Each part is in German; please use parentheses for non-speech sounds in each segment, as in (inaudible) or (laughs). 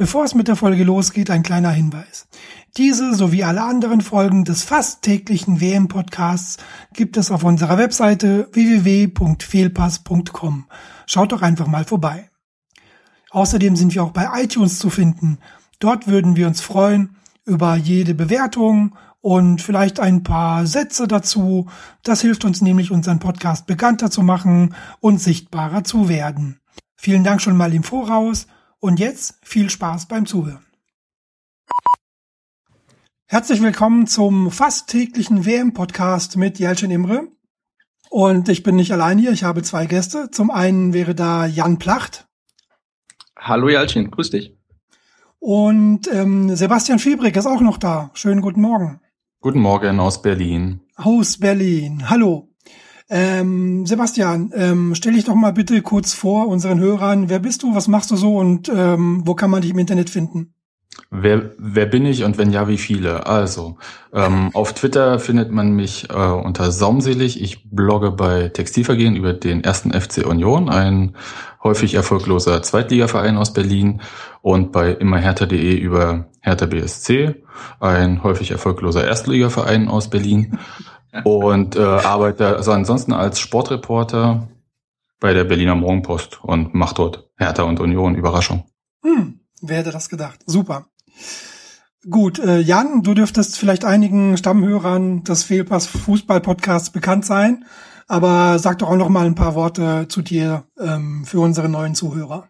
Bevor es mit der Folge losgeht, ein kleiner Hinweis. Diese sowie alle anderen Folgen des fast täglichen WM-Podcasts gibt es auf unserer Webseite www.fehlpass.com. Schaut doch einfach mal vorbei. Außerdem sind wir auch bei iTunes zu finden. Dort würden wir uns freuen über jede Bewertung und vielleicht ein paar Sätze dazu. Das hilft uns nämlich, unseren Podcast bekannter zu machen und sichtbarer zu werden. Vielen Dank schon mal im Voraus und jetzt viel Spaß beim Zuhören. Herzlich willkommen zum fast täglichen WM-Podcast mit Jelcin Imre. Und ich bin nicht allein hier, ich habe zwei Gäste. Zum einen wäre da Jan Placht. Hallo Jelcin, grüß dich. Und ähm, Sebastian Fiebrig ist auch noch da. Schönen guten Morgen. Guten Morgen aus Berlin. Aus Berlin. Hallo. Ähm, Sebastian, ähm, stell dich doch mal bitte kurz vor unseren Hörern. Wer bist du? Was machst du so? Und ähm, wo kann man dich im Internet finden? Wer, wer bin ich und wenn ja, wie viele? Also, ähm, auf Twitter findet man mich äh, unter Saumselig. Ich blogge bei Textilvergehen über den ersten FC Union, ein häufig erfolgloser Zweitligaverein aus Berlin, und bei immerhertha.de über Hertha BSC, ein häufig erfolgloser Erstligaverein aus Berlin. Und äh, arbeite also ansonsten als Sportreporter bei der Berliner Morgenpost und mache dort Hertha und Union. Überraschung. Hm, wer hätte das gedacht? Super. Gut, äh, Jan, du dürftest vielleicht einigen Stammhörern des Fehlpass Fußball Podcasts bekannt sein, aber sag doch auch noch mal ein paar Worte zu dir ähm, für unsere neuen Zuhörer.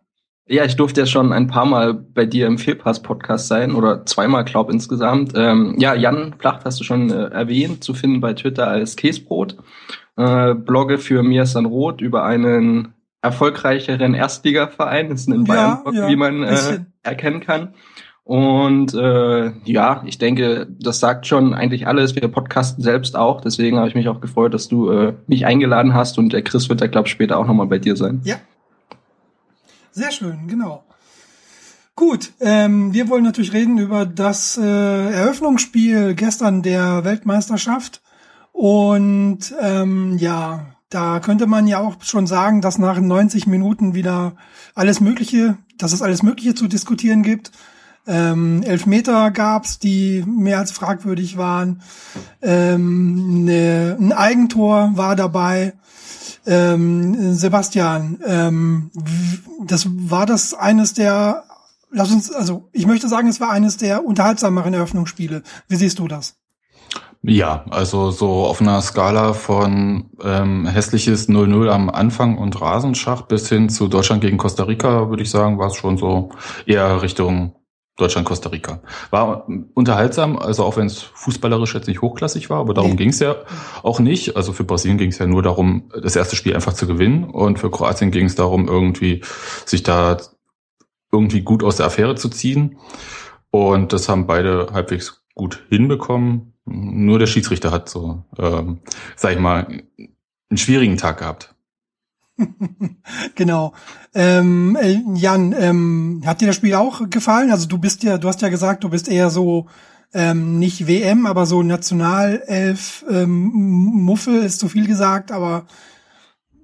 Ja, ich durfte ja schon ein paar Mal bei dir im Fehlpass-Podcast sein oder zweimal, glaub insgesamt. Ähm, ja, Jan Placht hast du schon äh, erwähnt, zu finden bei Twitter als Käsbrot. Äh, blogge für Miasan Roth über einen erfolgreicheren Erstligaverein, das ist ein Bayern, ja, ja, wie man äh, erkennen kann. Und äh, ja, ich denke, das sagt schon eigentlich alles. Wir podcasten selbst auch. Deswegen habe ich mich auch gefreut, dass du äh, mich eingeladen hast. Und der Chris wird da, glaube ich, später auch nochmal bei dir sein. Ja, sehr schön, genau. Gut, ähm, wir wollen natürlich reden über das äh, Eröffnungsspiel gestern der Weltmeisterschaft. Und ähm, ja, da könnte man ja auch schon sagen, dass nach 90 Minuten wieder alles Mögliche, dass es alles Mögliche zu diskutieren gibt. Ähm, Elfmeter gab's, die mehr als fragwürdig waren. Ähm, ne, ein Eigentor war dabei. Ähm, Sebastian, ähm, das war das eines der, lass uns, also ich möchte sagen, es war eines der unterhaltsameren Eröffnungsspiele. Wie siehst du das? Ja, also so auf einer Skala von ähm, hässliches 0-0 am Anfang und Rasenschach bis hin zu Deutschland gegen Costa Rica, würde ich sagen, war es schon so eher Richtung Deutschland-Costa Rica. War unterhaltsam, also auch wenn es fußballerisch jetzt nicht hochklassig war, aber darum nee. ging es ja auch nicht. Also für Brasilien ging es ja nur darum, das erste Spiel einfach zu gewinnen und für Kroatien ging es darum, irgendwie sich da irgendwie gut aus der Affäre zu ziehen. Und das haben beide halbwegs gut hinbekommen. Nur der Schiedsrichter hat so, ähm, sag ich mal, einen schwierigen Tag gehabt. (laughs) genau. Ähm, äh, Jan, ähm, hat dir das Spiel auch gefallen? Also du bist ja, du hast ja gesagt, du bist eher so ähm, nicht WM, aber so Nationalelf ähm, Muffel ist zu viel gesagt, aber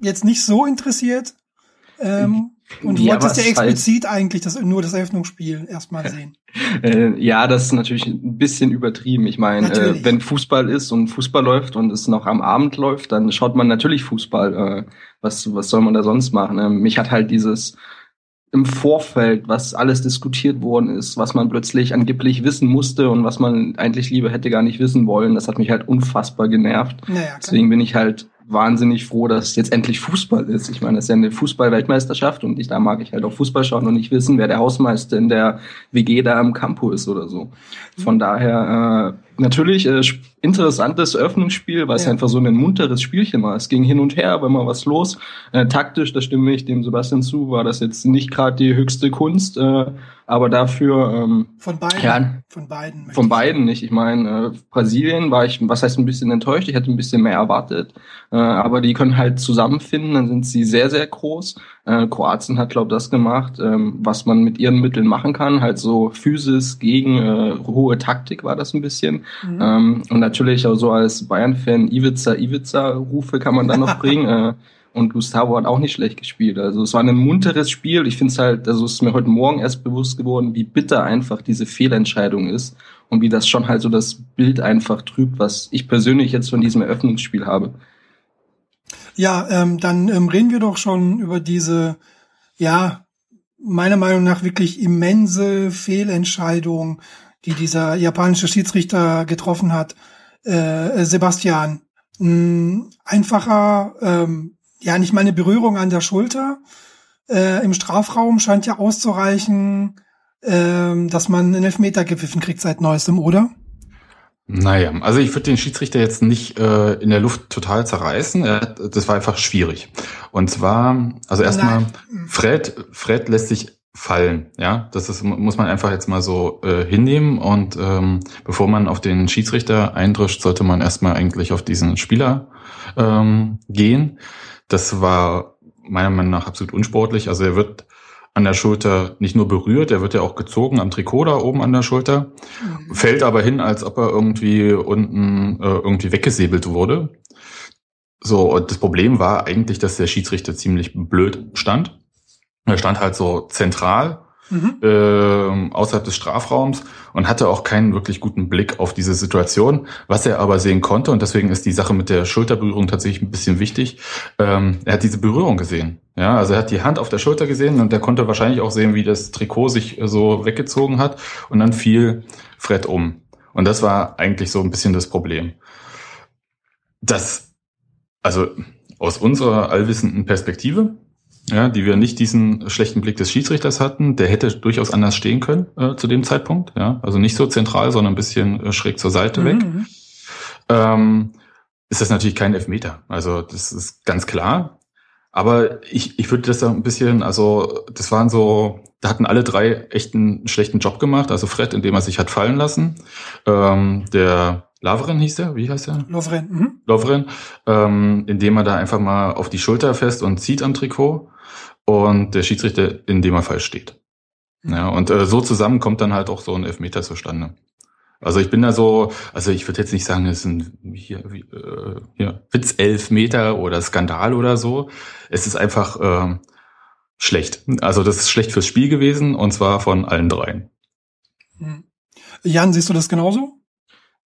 jetzt nicht so interessiert. Ähm, und du ja, wolltest ja explizit halt eigentlich das, nur das Eröffnungsspiel erstmal (laughs) sehen. äh, ja, das ist natürlich ein bisschen übertrieben. Ich meine, äh, wenn Fußball ist und Fußball läuft und es noch am Abend läuft, dann schaut man natürlich Fußball. Äh, was, was soll man da sonst machen? Ähm, mich hat halt dieses im Vorfeld, was alles diskutiert worden ist, was man plötzlich angeblich wissen musste und was man eigentlich lieber hätte gar nicht wissen wollen, das hat mich halt unfassbar genervt. Naja, Deswegen bin ich halt wahnsinnig froh, dass jetzt endlich Fußball ist. Ich meine, das ist ja eine Fußball-Weltmeisterschaft und ich, da mag ich halt auch Fußball schauen und nicht wissen, wer der Hausmeister in der WG da am Campo ist oder so. Von daher äh, natürlich äh, interessantes Eröffnungsspiel, weil es ja. einfach so ein munteres Spielchen war. Es ging hin und her, war mal was los. Äh, taktisch, da stimme ich dem Sebastian zu, war das jetzt nicht gerade die höchste Kunst. Äh, aber dafür ähm, von beiden ja, von beiden von beiden nicht ich meine äh, Brasilien war ich was heißt ein bisschen enttäuscht ich hätte ein bisschen mehr erwartet äh, aber die können halt zusammenfinden dann sind sie sehr sehr groß äh, Kroatien hat glaube das gemacht ähm, was man mit ihren Mitteln machen kann halt so Physis gegen äh, hohe Taktik war das ein bisschen mhm. ähm, und natürlich auch so als Bayern Fan Ivica Ivica Rufe kann man dann noch (laughs) bringen äh, und Gustavo hat auch nicht schlecht gespielt. Also es war ein munteres Spiel. Ich finde es halt, also es ist mir heute Morgen erst bewusst geworden, wie bitter einfach diese Fehlentscheidung ist und wie das schon halt so das Bild einfach trübt, was ich persönlich jetzt von diesem Eröffnungsspiel habe. Ja, ähm, dann ähm, reden wir doch schon über diese, ja, meiner Meinung nach wirklich immense Fehlentscheidung, die dieser japanische Schiedsrichter getroffen hat. Äh, Sebastian, mh, einfacher ähm, ja, nicht mal eine Berührung an der Schulter äh, im Strafraum scheint ja auszureichen, äh, dass man einen Elfmeter gepfiffen kriegt seit neuestem, oder? Naja, also ich würde den Schiedsrichter jetzt nicht äh, in der Luft total zerreißen. das war einfach schwierig. Und zwar, also erstmal, Fred, Fred lässt sich fallen. Ja, das ist, muss man einfach jetzt mal so äh, hinnehmen. Und ähm, bevor man auf den Schiedsrichter eindrischt, sollte man erstmal eigentlich auf diesen Spieler ähm, gehen. Das war meiner Meinung nach absolut unsportlich. Also er wird an der Schulter nicht nur berührt, er wird ja auch gezogen am Trikot da oben an der Schulter, mhm. fällt aber hin, als ob er irgendwie unten äh, irgendwie weggesäbelt wurde. So, und das Problem war eigentlich, dass der Schiedsrichter ziemlich blöd stand. Er stand halt so zentral mhm. äh, außerhalb des Strafraums und hatte auch keinen wirklich guten Blick auf diese Situation. Was er aber sehen konnte, und deswegen ist die Sache mit der Schulterberührung tatsächlich ein bisschen wichtig, ähm, er hat diese Berührung gesehen. Ja, also er hat die Hand auf der Schulter gesehen und er konnte wahrscheinlich auch sehen, wie das Trikot sich so weggezogen hat und dann fiel Fred um. Und das war eigentlich so ein bisschen das Problem. Das, also aus unserer allwissenden Perspektive ja, die wir nicht diesen schlechten Blick des Schiedsrichters hatten. Der hätte durchaus anders stehen können äh, zu dem Zeitpunkt. Ja, also nicht so zentral, sondern ein bisschen äh, schräg zur Seite weg. Mhm. Ähm, ist das natürlich kein Elfmeter. Also das ist ganz klar. Aber ich, ich würde das da ein bisschen, also das waren so, da hatten alle drei echt einen schlechten Job gemacht. Also Fred, indem er sich hat fallen lassen. Ähm, der Lavren hieß er, wie heißt er? Lovren. Mhm. Lovren, ähm, indem er da einfach mal auf die Schulter fest und zieht am Trikot und der Schiedsrichter in dem er falsch steht. Mhm. Ja, und äh, so zusammen kommt dann halt auch so ein Elfmeter zustande. Also ich bin da so, also ich würde jetzt nicht sagen, es sind hier, äh, hier Witz-Elfmeter oder Skandal oder so. Es ist einfach äh, schlecht. Also das ist schlecht fürs Spiel gewesen und zwar von allen dreien. Mhm. Jan, siehst du das genauso?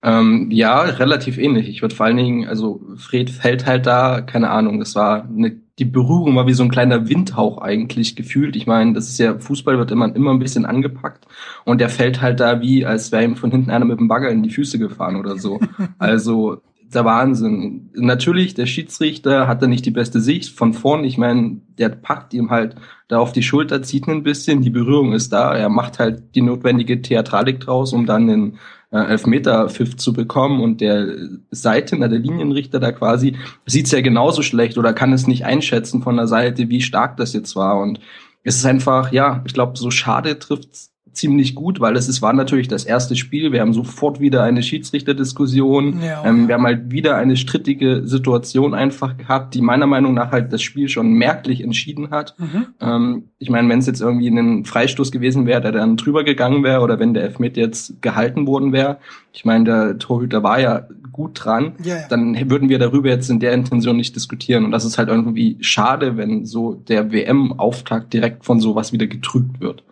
Ähm, ja, relativ ähnlich. Ich würde vor allen Dingen, also Fred fällt halt da, keine Ahnung, das war eine, die Berührung war wie so ein kleiner Windhauch eigentlich gefühlt. Ich meine, das ist ja, Fußball wird immer, immer ein bisschen angepackt und der fällt halt da wie, als wäre ihm von hinten einer mit dem Bagger in die Füße gefahren oder so. (laughs) Also der Wahnsinn. Natürlich, der Schiedsrichter hat da nicht die beste Sicht von vorn. Ich meine, der packt ihm halt da auf die Schulter, zieht ein bisschen, die Berührung ist da, er macht halt die notwendige Theatralik draus, um dann den äh, Elfmeter-Pfiff zu bekommen und der Seiten, der Linienrichter da quasi, sieht's ja genauso schlecht oder kann es nicht einschätzen von der Seite, wie stark das jetzt war. Und es ist einfach, ja, ich glaube, so schade trifft's ziemlich gut, weil es ist, war natürlich das erste Spiel. Wir haben sofort wieder eine Schiedsrichterdiskussion. Ja, ähm, wir haben halt wieder eine strittige Situation einfach gehabt, die meiner Meinung nach halt das Spiel schon merklich entschieden hat. Mhm. Ähm, ich meine, wenn es jetzt irgendwie ein Freistoß gewesen wäre, der dann drüber gegangen wäre oder wenn der Elfmeter jetzt gehalten worden wäre, ich meine, der Torhüter war ja gut dran, ja, ja. dann würden wir darüber jetzt in der Intention nicht diskutieren. Und das ist halt irgendwie schade, wenn so der WM-Auftakt direkt von sowas wieder getrübt wird.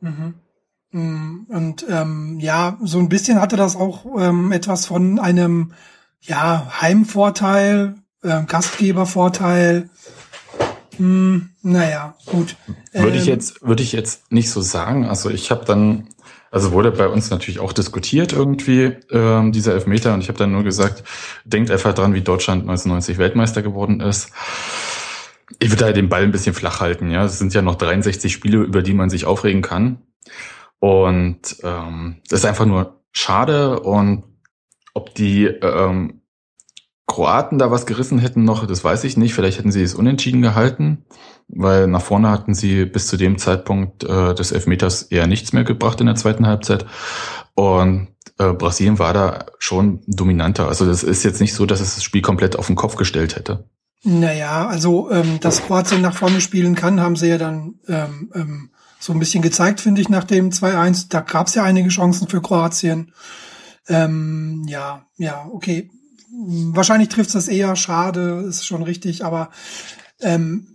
Mhm. Mm, und ähm, ja, so ein bisschen hatte das auch ähm, etwas von einem ja Heimvorteil, äh, Gastgebervorteil. Hm, naja, gut. Würde ich ähm, jetzt würde ich jetzt nicht so sagen. Also ich habe dann also wurde bei uns natürlich auch diskutiert irgendwie ähm, dieser Elfmeter und ich habe dann nur gesagt, denkt einfach dran, wie Deutschland 1990 Weltmeister geworden ist. Ich würde da den Ball ein bisschen flach halten. Ja, es sind ja noch 63 Spiele, über die man sich aufregen kann. Und ähm, das ist einfach nur schade. Und ob die ähm, Kroaten da was gerissen hätten noch, das weiß ich nicht. Vielleicht hätten sie es unentschieden gehalten, weil nach vorne hatten sie bis zu dem Zeitpunkt äh, des Elfmeters eher nichts mehr gebracht in der zweiten Halbzeit. Und äh, Brasilien war da schon dominanter. Also das ist jetzt nicht so, dass es das Spiel komplett auf den Kopf gestellt hätte. Naja, also ähm, dass Kroatien nach vorne spielen kann, haben sie ja dann ähm, ähm, so ein bisschen gezeigt, finde ich, nach dem 2-1. Da gab es ja einige Chancen für Kroatien. Ähm, ja, ja, okay. Wahrscheinlich trifft es das eher, schade, ist schon richtig, aber ähm,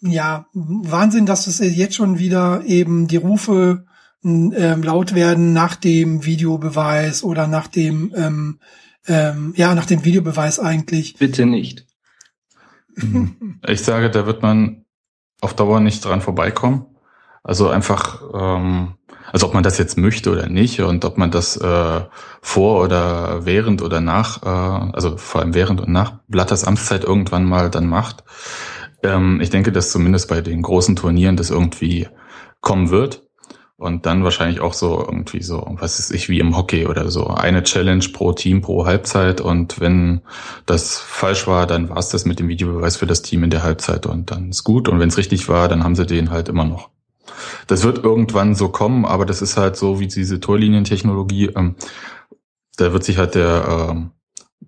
ja, Wahnsinn, dass es jetzt schon wieder eben die Rufe ähm, laut werden nach dem Videobeweis oder nach dem, ähm, ähm, ja, nach dem Videobeweis eigentlich. Bitte nicht. Ich sage, da wird man auf Dauer nicht dran vorbeikommen. Also einfach, ähm, also ob man das jetzt möchte oder nicht und ob man das äh, vor oder während oder nach, äh, also vor allem während und nach Blatters Amtszeit irgendwann mal dann macht. Ähm, ich denke, dass zumindest bei den großen Turnieren das irgendwie kommen wird. Und dann wahrscheinlich auch so irgendwie so, was ist ich, wie im Hockey oder so. Eine Challenge pro Team pro Halbzeit. Und wenn das falsch war, dann war es das mit dem Videobeweis für das Team in der Halbzeit. Und dann ist gut. Und wenn es richtig war, dann haben sie den halt immer noch. Das wird irgendwann so kommen, aber das ist halt so wie diese Torlinientechnologie. Ähm, da wird sich halt der ähm,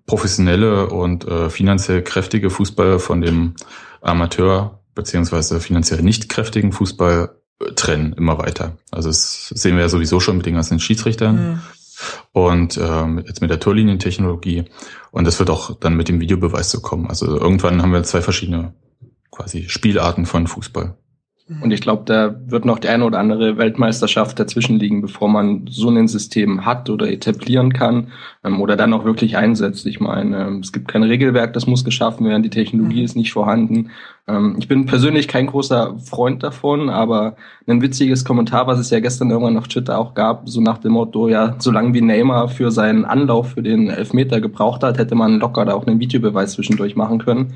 professionelle und äh, finanziell kräftige Fußball von dem Amateur beziehungsweise finanziell nicht kräftigen Fußball trennen immer weiter. Also das sehen wir ja sowieso schon mit den ganzen Schiedsrichtern mhm. und ähm, jetzt mit der Torlinientechnologie und das wird auch dann mit dem Videobeweis so kommen. Also irgendwann haben wir zwei verschiedene quasi Spielarten von Fußball. Und ich glaube, da wird noch die eine oder andere Weltmeisterschaft dazwischen liegen, bevor man so ein System hat oder etablieren kann ähm, oder dann auch wirklich einsetzt. Ich meine, ähm, es gibt kein Regelwerk, das muss geschaffen werden, die Technologie mhm. ist nicht vorhanden. Ähm, ich bin persönlich kein großer Freund davon, aber ein witziges Kommentar, was es ja gestern irgendwann auf Twitter auch gab, so nach dem Motto, ja, solange wie Neymar für seinen Anlauf für den Elfmeter gebraucht hat, hätte man locker da auch einen Videobeweis zwischendurch machen können.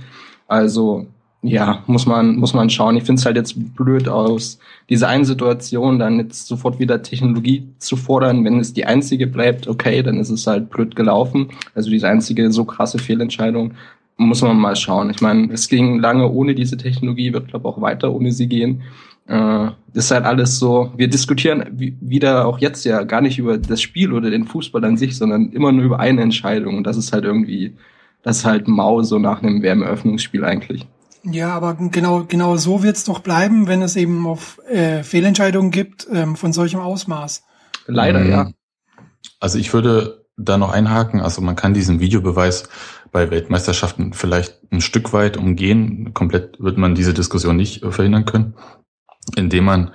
Also ja, muss man, muss man schauen. Ich finde es halt jetzt blöd aus, diese einen Situation dann jetzt sofort wieder Technologie zu fordern. Wenn es die einzige bleibt, okay, dann ist es halt blöd gelaufen. Also diese einzige so krasse Fehlentscheidung muss man mal schauen. Ich meine, es ging lange ohne diese Technologie, wird glaube auch weiter ohne sie gehen. Äh, ist halt alles so, wir diskutieren wieder auch jetzt ja gar nicht über das Spiel oder den Fußball an sich, sondern immer nur über eine Entscheidung. Und das ist halt irgendwie, das ist halt mau so nach einem Wärmeöffnungsspiel eigentlich. Ja, aber genau, genau so wird's doch bleiben, wenn es eben auf äh, Fehlentscheidungen gibt ähm, von solchem Ausmaß. Leider, mhm. ja. Also ich würde da noch einhaken. Also man kann diesen Videobeweis bei Weltmeisterschaften vielleicht ein Stück weit umgehen. Komplett wird man diese Diskussion nicht verhindern können, indem man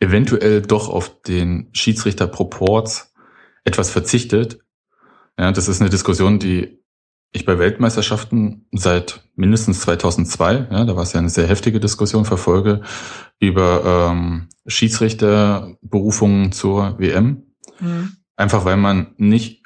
eventuell doch auf den Schiedsrichterproports etwas verzichtet. Ja, das ist eine Diskussion, die ich bei Weltmeisterschaften seit mindestens 2002, ja, da war es ja eine sehr heftige Diskussion, verfolge über ähm, Schiedsrichterberufungen zur WM. Mhm. Einfach weil man nicht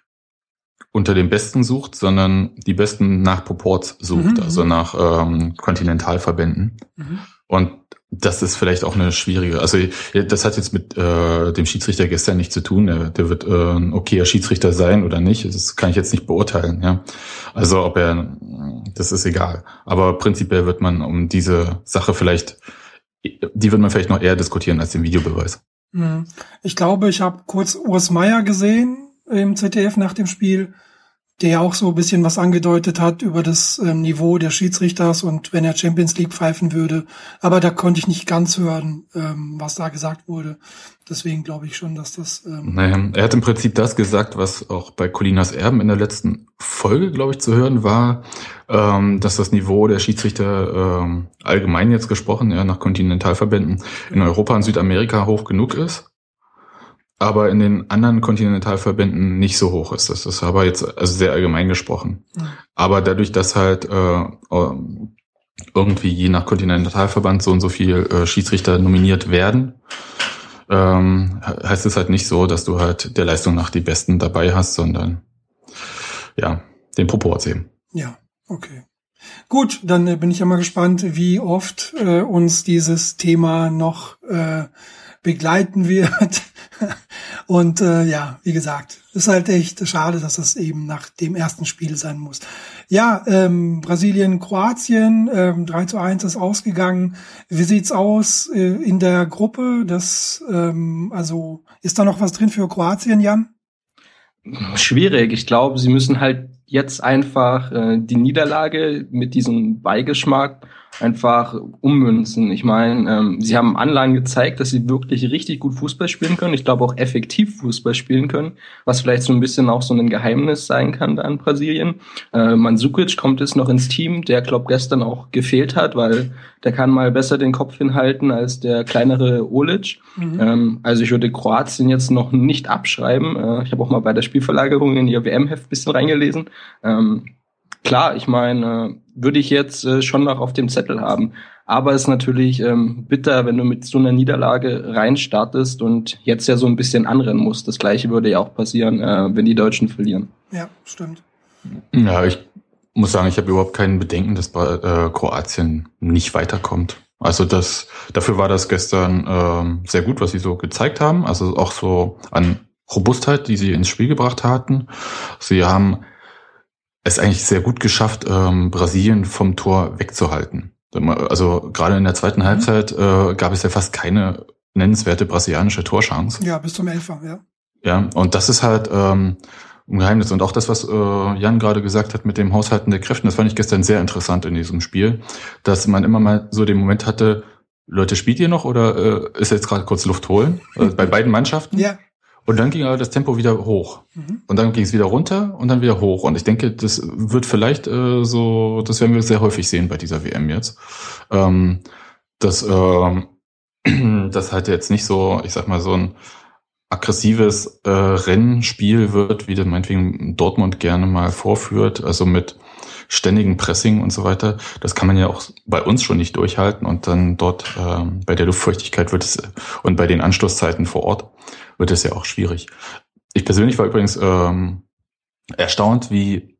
unter den Besten sucht, sondern die Besten nach Proports sucht, mhm. also nach ähm, Kontinentalverbänden. Mhm. Und das ist vielleicht auch eine schwierige, also das hat jetzt mit äh, dem Schiedsrichter gestern nichts zu tun. Der, der wird äh, ein okayer Schiedsrichter sein oder nicht. Das kann ich jetzt nicht beurteilen. Ja, also ob er, das ist egal. Aber prinzipiell wird man um diese Sache vielleicht, die wird man vielleicht noch eher diskutieren als den Videobeweis. Hm. Ich glaube, ich habe kurz Urs Meier gesehen im ZDF nach dem Spiel der auch so ein bisschen was angedeutet hat über das ähm, Niveau der Schiedsrichters und wenn er Champions League pfeifen würde. Aber da konnte ich nicht ganz hören, ähm, was da gesagt wurde. Deswegen glaube ich schon, dass das. Ähm naja, er hat im Prinzip das gesagt, was auch bei Colinas Erben in der letzten Folge, glaube ich, zu hören war, ähm, dass das Niveau der Schiedsrichter ähm, allgemein jetzt gesprochen, ja, nach Kontinentalverbänden in Europa und Südamerika hoch genug ist aber in den anderen Kontinentalverbänden nicht so hoch ist. Das ist aber jetzt also sehr allgemein gesprochen. Aber dadurch, dass halt äh, ähm, irgendwie je nach Kontinentalverband so und so viel äh, Schiedsrichter nominiert werden, ähm, heißt es halt nicht so, dass du halt der Leistung nach die Besten dabei hast, sondern ja, den Proporz eben. Ja, okay. Gut, dann äh, bin ich ja mal gespannt, wie oft äh, uns dieses Thema noch äh, begleiten wird. Und äh, ja, wie gesagt, ist halt echt schade, dass das eben nach dem ersten Spiel sein muss. Ja, ähm, Brasilien, Kroatien, ähm, 3 zu 1 ist ausgegangen. Wie sieht's aus äh, in der Gruppe? Das, ähm, also ist da noch was drin für Kroatien, Jan? Schwierig. Ich glaube, sie müssen halt jetzt einfach äh, die Niederlage mit diesem Beigeschmack einfach ummünzen. Ich meine, ähm, sie haben Anlagen gezeigt, dass sie wirklich richtig gut Fußball spielen können. Ich glaube auch effektiv Fußball spielen können, was vielleicht so ein bisschen auch so ein Geheimnis sein kann da in Brasilien. Äh, Mansukic kommt jetzt noch ins Team, der glaube gestern auch gefehlt hat, weil der kann mal besser den Kopf hinhalten als der kleinere Olic. Mhm. Ähm, also ich würde Kroatien jetzt noch nicht abschreiben. Äh, ich habe auch mal bei der Spielverlagerung in ihr WM-Heft bisschen reingelesen. Ähm, klar, ich meine, würde ich jetzt äh, schon noch auf dem Zettel haben. Aber es ist natürlich ähm, bitter, wenn du mit so einer Niederlage reinstartest und jetzt ja so ein bisschen anrennen musst. Das gleiche würde ja auch passieren, äh, wenn die Deutschen verlieren. Ja, stimmt. Ja, ich muss sagen, ich habe überhaupt keinen Bedenken, dass äh, Kroatien nicht weiterkommt. Also das, dafür war das gestern ähm, sehr gut, was sie so gezeigt haben. Also auch so an Robustheit, die sie ins Spiel gebracht hatten. Sie haben es eigentlich sehr gut geschafft, ähm, Brasilien vom Tor wegzuhalten. Also gerade in der zweiten mhm. Halbzeit äh, gab es ja fast keine nennenswerte brasilianische Torchance. Ja, bis zum Elfer, ja. Ja, und das ist halt ähm, ein Geheimnis. Und auch das, was äh, Jan gerade gesagt hat mit dem Haushalten der Kräften, das fand ich gestern sehr interessant in diesem Spiel, dass man immer mal so den Moment hatte, Leute, spielt ihr noch oder äh, ist jetzt gerade kurz Luft holen? Äh, bei beiden Mannschaften. Ja. Und dann ging aber das Tempo wieder hoch. Mhm. Und dann ging es wieder runter und dann wieder hoch. Und ich denke, das wird vielleicht äh, so, das werden wir sehr häufig sehen bei dieser WM jetzt. Ähm, dass (clears throat) äh, das halt jetzt nicht so, ich sag mal, so ein aggressives äh, Rennspiel wird, wie das meinetwegen Dortmund gerne mal vorführt, also mit ständigen Pressing und so weiter. Das kann man ja auch bei uns schon nicht durchhalten und dann dort äh, bei der Luftfeuchtigkeit wird es und bei den Anstoßzeiten vor Ort wird es ja auch schwierig. Ich persönlich war übrigens ähm, erstaunt, wie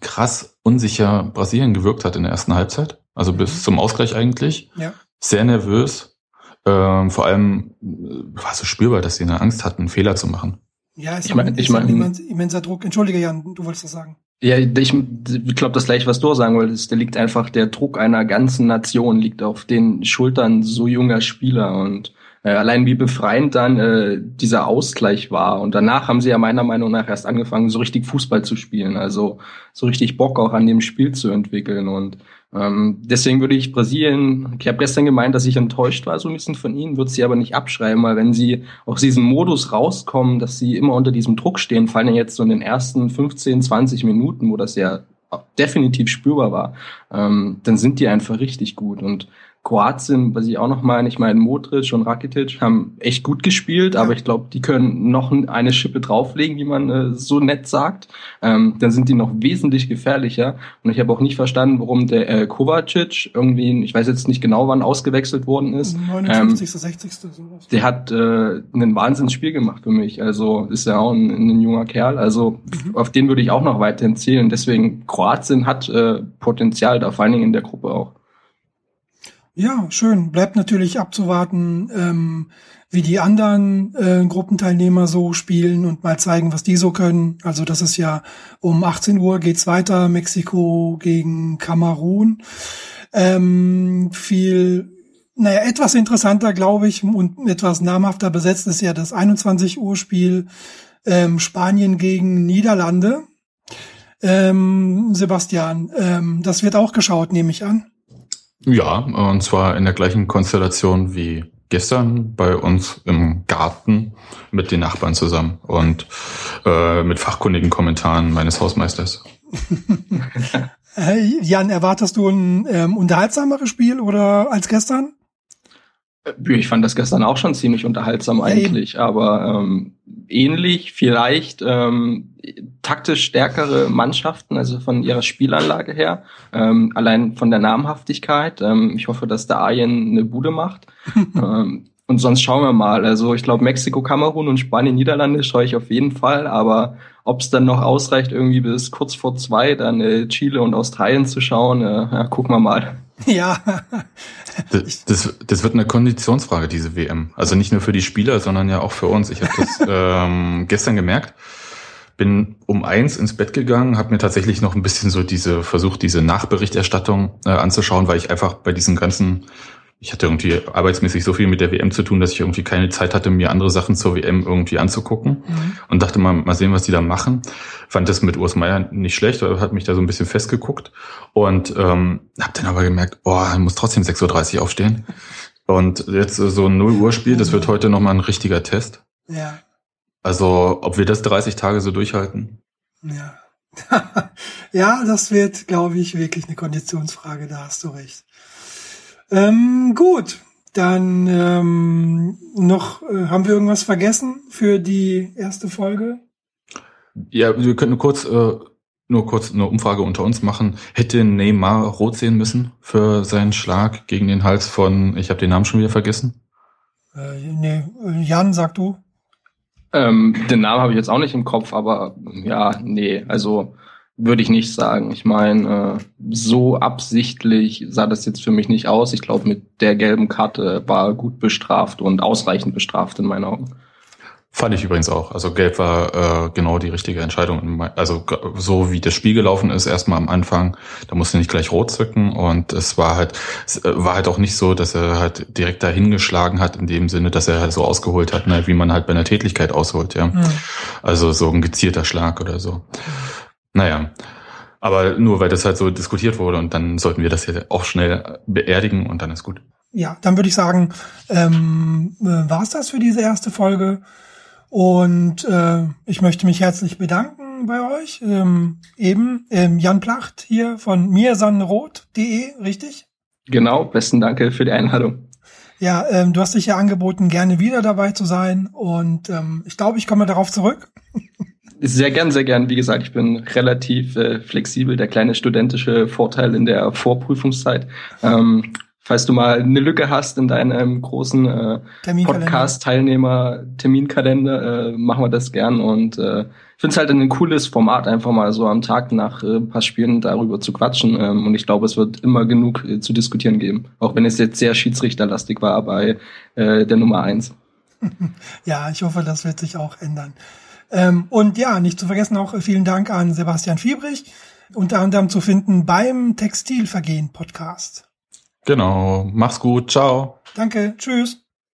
krass unsicher Brasilien gewirkt hat in der ersten Halbzeit. Also bis mhm. zum Ausgleich eigentlich. Ja. Sehr nervös. Ähm, vor allem äh, war es so spürbar, dass sie eine Angst hatten, Fehler zu machen. Ja, es ich mein, ich mein, immenser Druck. Entschuldige, Jan, du wolltest das sagen. Ja, ich, ich glaube, das gleiche, was du sagen wolltest, da liegt einfach der Druck einer ganzen Nation, liegt auf den Schultern so junger Spieler und äh, allein wie befreiend dann äh, dieser Ausgleich war. Und danach haben sie ja meiner Meinung nach erst angefangen, so richtig Fußball zu spielen, also so richtig Bock auch an dem Spiel zu entwickeln. Und ähm, deswegen würde ich Brasilien, ich habe gestern gemeint, dass ich enttäuscht war so ein bisschen von ihnen, würde sie aber nicht abschreiben, weil wenn sie aus diesem Modus rauskommen, dass sie immer unter diesem Druck stehen, fallen ja jetzt so in den ersten 15, 20 Minuten, wo das ja definitiv spürbar war, ähm, dann sind die einfach richtig gut. Und Kroatien, was ich auch noch meine, ich meine, Modric und Rakitic haben echt gut gespielt, aber ich glaube, die können noch eine Schippe drauflegen, wie man äh, so nett sagt. Ähm, dann sind die noch wesentlich gefährlicher. Und ich habe auch nicht verstanden, warum der äh, Kovacic irgendwie, ich weiß jetzt nicht genau, wann ausgewechselt worden ist. 59. Ähm, 60. Sowas. Der hat äh, ein Wahnsinnsspiel gemacht für mich. Also ist ja auch ein, ein junger Kerl. Also mhm. auf den würde ich auch noch weiterhin zählen. Deswegen Kroatien hat äh, Potenzial, da vor allen Dingen in der Gruppe auch. Ja, schön. Bleibt natürlich abzuwarten, ähm, wie die anderen äh, Gruppenteilnehmer so spielen und mal zeigen, was die so können. Also das ist ja um 18 Uhr geht's weiter, Mexiko gegen Kamerun. Ähm, viel, naja, etwas interessanter, glaube ich, und etwas namhafter besetzt ist ja das 21 Uhr Spiel ähm, Spanien gegen Niederlande. Ähm, Sebastian, ähm, das wird auch geschaut, nehme ich an. Ja, und zwar in der gleichen Konstellation wie gestern bei uns im Garten mit den Nachbarn zusammen und äh, mit fachkundigen Kommentaren meines Hausmeisters. (laughs) Jan, erwartest du ein ähm, unterhaltsameres Spiel oder als gestern? Ich fand das gestern auch schon ziemlich unterhaltsam eigentlich, ja, aber ähm, ähnlich, vielleicht ähm, taktisch stärkere Mannschaften, also von ihrer Spielanlage her, ähm, allein von der Namhaftigkeit. Ähm, ich hoffe, dass der Arjen eine Bude macht. (laughs) ähm, und sonst schauen wir mal. Also ich glaube, Mexiko, Kamerun und Spanien, Niederlande schaue ich auf jeden Fall, aber ob es dann noch ausreicht, irgendwie bis kurz vor zwei dann äh, Chile und Australien zu schauen, äh, ja, gucken wir mal. (laughs) Ja. das, das, das wird eine Konditionsfrage, diese WM. Also nicht nur für die Spieler, sondern ja auch für uns. Ich habe das (laughs) ähm, gestern gemerkt. Bin um eins ins Bett gegangen, habe mir tatsächlich noch ein bisschen so diese versucht, diese Nachberichterstattung äh, anzuschauen, weil ich einfach bei diesen ganzen ich hatte irgendwie arbeitsmäßig so viel mit der WM zu tun, dass ich irgendwie keine Zeit hatte, mir andere Sachen zur WM irgendwie anzugucken mhm. und dachte mal, mal sehen, was die da machen. Fand das mit Urs Meier nicht schlecht, aber hat mich da so ein bisschen festgeguckt und ähm, habe dann aber gemerkt, boah, ich muss trotzdem 6.30 Uhr aufstehen. Und jetzt so ein 0 Uhr Spiel, das wird heute nochmal ein richtiger Test. Ja. Also, ob wir das 30 Tage so durchhalten? Ja. (laughs) ja, das wird, glaube ich, wirklich eine Konditionsfrage, da hast du recht. Ähm, gut, dann ähm, noch, äh, haben wir irgendwas vergessen für die erste Folge? Ja, wir könnten kurz, äh, nur kurz eine Umfrage unter uns machen. Hätte Neymar rot sehen müssen für seinen Schlag gegen den Hals von, ich habe den Namen schon wieder vergessen? Äh, nee, Jan, sag du. Ähm, den Namen habe ich jetzt auch nicht im Kopf, aber ja, nee, also würde ich nicht sagen. Ich meine, äh, so absichtlich sah das jetzt für mich nicht aus. Ich glaube, mit der gelben Karte war gut bestraft und ausreichend bestraft in meinen Augen. Fand ich übrigens auch. Also gelb war äh, genau die richtige Entscheidung. Also so wie das Spiel gelaufen ist, erstmal am Anfang, da musste nicht gleich rot zücken und es war halt, es äh, war halt auch nicht so, dass er halt direkt dahin geschlagen hat, in dem Sinne, dass er halt so ausgeholt hat, ne, wie man halt bei einer Tätigkeit ausholt, ja. Mhm. Also so ein gezielter Schlag oder so. Naja. Aber nur weil das halt so diskutiert wurde und dann sollten wir das ja auch schnell beerdigen und dann ist gut. Ja, dann würde ich sagen, ähm, äh, war es das für diese erste Folge. Und äh, ich möchte mich herzlich bedanken bei euch. Ähm, eben ähm, Jan Placht hier von mirsanrot.de, richtig? Genau, besten Danke für die Einladung. Ja, ähm, du hast dich ja angeboten, gerne wieder dabei zu sein. Und ähm, ich glaube, ich komme darauf zurück. Sehr gern, sehr gern. Wie gesagt, ich bin relativ äh, flexibel. Der kleine studentische Vorteil in der Vorprüfungszeit. Ähm, falls du mal eine Lücke hast in deinem großen äh, Podcast-Teilnehmer-Terminkalender, äh, machen wir das gern. Und äh, ich finde es halt ein cooles Format, einfach mal so am Tag nach äh, ein paar Spielen darüber zu quatschen. Ähm, und ich glaube, es wird immer genug äh, zu diskutieren geben. Auch wenn es jetzt sehr schiedsrichterlastig war bei äh, der Nummer eins. (laughs) Ja, ich hoffe, das wird sich auch ändern. Ähm, und ja, nicht zu vergessen auch äh, vielen Dank an Sebastian Fiebrich, unter anderem zu finden beim Textilvergehen Podcast. Genau, mach's gut, ciao. Danke, tschüss.